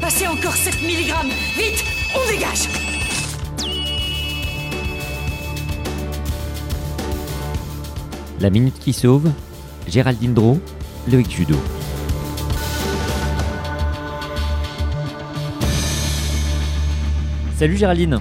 Passez encore 7 mg Vite On dégage. La Minute qui Sauve, Géraldine Dro, Loïc Judo. Salut Géraldine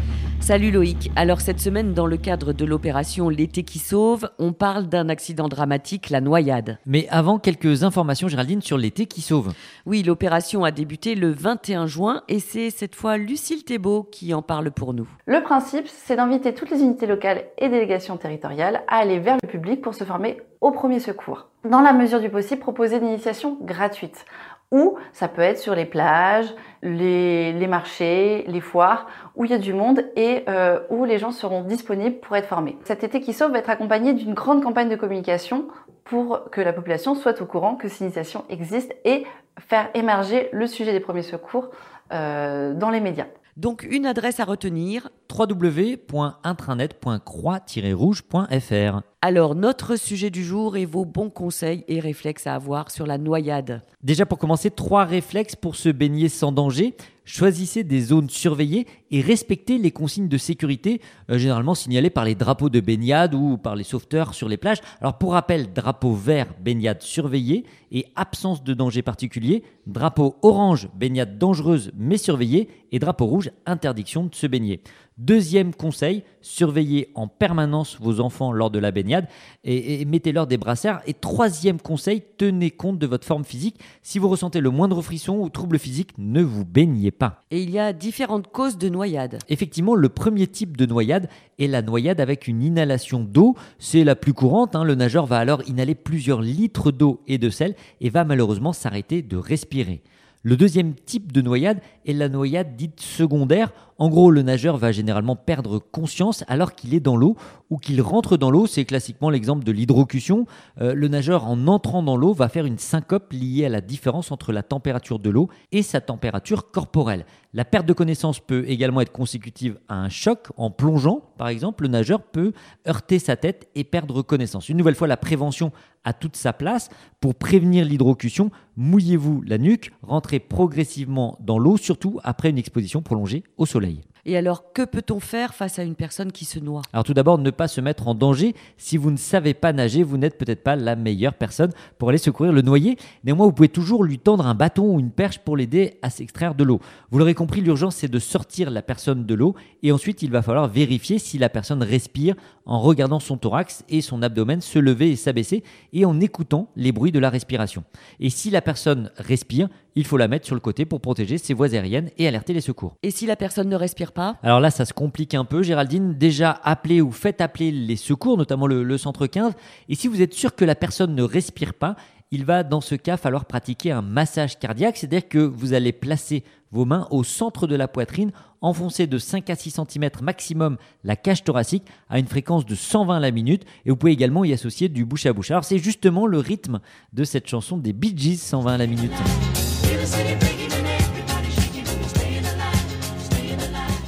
Salut Loïc. Alors cette semaine, dans le cadre de l'opération L'été qui sauve, on parle d'un accident dramatique, la noyade. Mais avant, quelques informations Géraldine sur l'été qui sauve. Oui, l'opération a débuté le 21 juin et c'est cette fois Lucille Thébault qui en parle pour nous. Le principe, c'est d'inviter toutes les unités locales et délégations territoriales à aller vers le public pour se former au premier secours. Dans la mesure du possible, proposer une initiation gratuite ou ça peut être sur les plages, les, marchés, les foires, où il y a du monde et euh, où les gens seront disponibles pour être formés. Cet été qui sauve va être accompagné d'une grande campagne de communication pour que la population soit au courant que cette initiation existe et faire émerger le sujet des premiers secours euh, dans les médias. Donc une adresse à retenir www.intranet.croix-rouge.fr. Alors notre sujet du jour est vos bons conseils et réflexes à avoir sur la noyade. Déjà pour commencer, trois réflexes pour se baigner sans danger. Choisissez des zones surveillées et respectez les consignes de sécurité, euh, généralement signalées par les drapeaux de baignade ou par les sauveteurs sur les plages. Alors pour rappel, drapeau vert, baignade surveillée et absence de danger particulier. Drapeau orange, baignade dangereuse mais surveillée. Et drapeau rouge, interdiction de se baigner. Deuxième conseil, surveillez en permanence vos enfants lors de la baignade et, mettez-leur des brassards. Et troisième conseil, tenez compte de votre forme physique. Si vous ressentez le moindre frisson ou trouble physique, ne vous baignez pas. Et il y a différentes causes de noyade. Effectivement, le premier type de noyade est la noyade avec une inhalation d'eau. C'est la plus courante. Hein. Le nageur va alors inhaler plusieurs litres d'eau et de sel et va malheureusement s'arrêter de respirer. Le deuxième type de noyade est la noyade dite secondaire. En gros, le nageur va généralement perdre conscience alors qu'il est dans l'eau ou qu'il rentre dans l'eau. C'est classiquement l'exemple de l'hydrocution. Euh, le nageur, en entrant dans l'eau, va faire une syncope liée à la différence entre la température de l'eau et sa température corporelle. La perte de connaissance peut également être consécutive à un choc. En plongeant, par exemple, le nageur peut heurter sa tête et perdre connaissance. Une nouvelle fois, la prévention a toute sa place. Pour prévenir l'hydrocution, mouillez-vous la nuque, rentrez progressivement dans l'eau, surtout après une exposition prolongée au soleil. Et alors, que peut-on faire face à une personne qui se noie? Alors tout d'abord, ne pas se mettre en danger. Si vous ne savez pas nager, vous n'êtes peut-être pas la meilleure personne pour aller secourir le noyé. Néanmoins, vous pouvez toujours lui tendre un bâton ou une perche pour l'aider à s'extraire de l'eau. Vous l'aurez compris, l'urgence, c'est de sortir la personne de l'eau. Et ensuite, il va falloir vérifier si la personne respire en regardant son thorax et son abdomen se lever et s'abaisser et en écoutant les bruits de la respiration. Et si la personne respire, il faut la mettre sur le côté pour protéger ses voies aériennes et alerter les secours. Et si la personne ne respire pas Alors là, ça se complique un peu. Géraldine, déjà appelez ou faites appeler les secours, notamment le, le centre 15. Et si vous êtes sûr que la personne ne respire pas, il va dans ce cas falloir pratiquer un massage cardiaque, c'est-à-dire que vous allez placer vos mains au centre de la poitrine, enfoncer de 5 à 6 cm maximum la cage thoracique à une fréquence de 120 la minute et vous pouvez également y associer du bouche à bouche. Alors c'est justement le rythme de cette chanson des Bee Gees 120 la minute.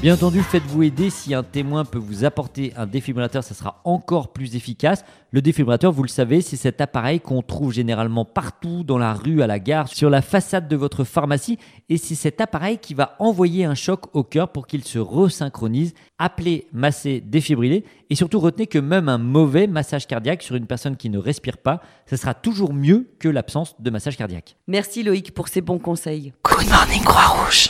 Bien entendu, faites-vous aider. Si un témoin peut vous apporter un défibrillateur, ça sera encore plus efficace. Le défibrillateur, vous le savez, c'est cet appareil qu'on trouve généralement partout, dans la rue, à la gare, sur la façade de votre pharmacie. Et c'est cet appareil qui va envoyer un choc au cœur pour qu'il se resynchronise. Appelez, masser, défibriller. Et surtout, retenez que même un mauvais massage cardiaque sur une personne qui ne respire pas, ça sera toujours mieux que l'absence de massage cardiaque. Merci Loïc pour ces bons conseils. Good morning Croix-Rouge